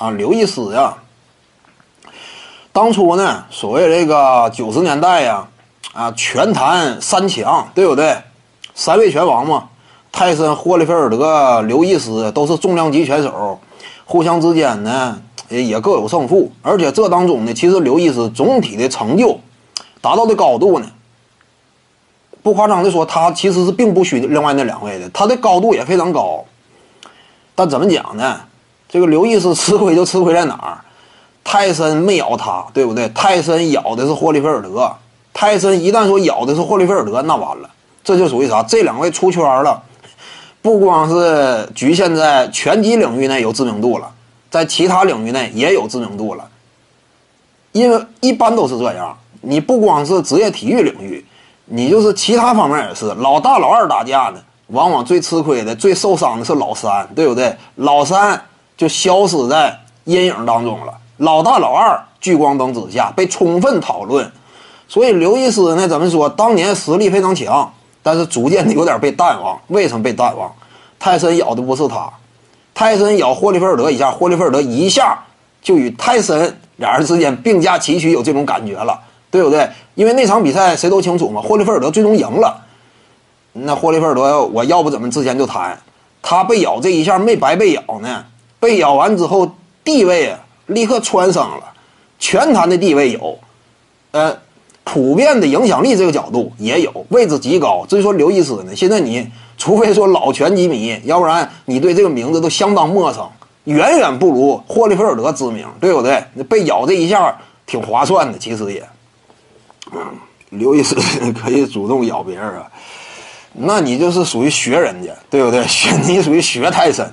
啊，刘易斯呀。当初呢，所谓这个九十年代呀，啊，拳坛三强，对不对？三位拳王嘛，泰森、霍利菲尔德、刘易斯都是重量级拳手，互相之间呢也各有胜负。而且这当中呢，其实刘易斯总体的成就达到的高度呢，不夸张的说，他其实是并不虚另外那两位的，他的高度也非常高。但怎么讲呢？这个刘易斯吃亏就吃亏在哪儿？泰森没咬他，对不对？泰森咬的是霍利菲尔德。泰森一旦说咬的是霍利菲尔德，那完了，这就属于啥？这两位出圈了，不光是局限在拳击领域内有知名度了，在其他领域内也有知名度了。因为一般都是这样，你不光是职业体育领域，你就是其他方面也是。老大老二打架呢，往往最吃亏的、最受伤的是老三，对不对？老三就消失在阴影当中了。老大老二聚光灯之下被充分讨论，所以刘易斯呢，怎么说？当年实力非常强，但是逐渐的有点被淡忘。为什么被淡忘？泰森咬的不是他，泰森咬霍利菲尔德一下，霍利菲尔德一下就与泰森俩人之间并驾齐驱，有这种感觉了，对不对？因为那场比赛谁都清楚嘛，霍利菲尔德最终赢了。那霍利菲尔德，我要不怎么之前就谈，他被咬这一下没白被咬呢？被咬完之后，地位啊。立刻蹿升了，拳坛的地位有，呃，普遍的影响力这个角度也有，位置极高。至于说刘易斯呢，现在你除非说老拳击迷，要不然你对这个名字都相当陌生，远远不如霍利菲尔德知名，对不对？被咬这一下挺划算的，其实也，刘易斯 可以主动咬别人啊，那你就是属于学人家，对不对？学你属于学泰森，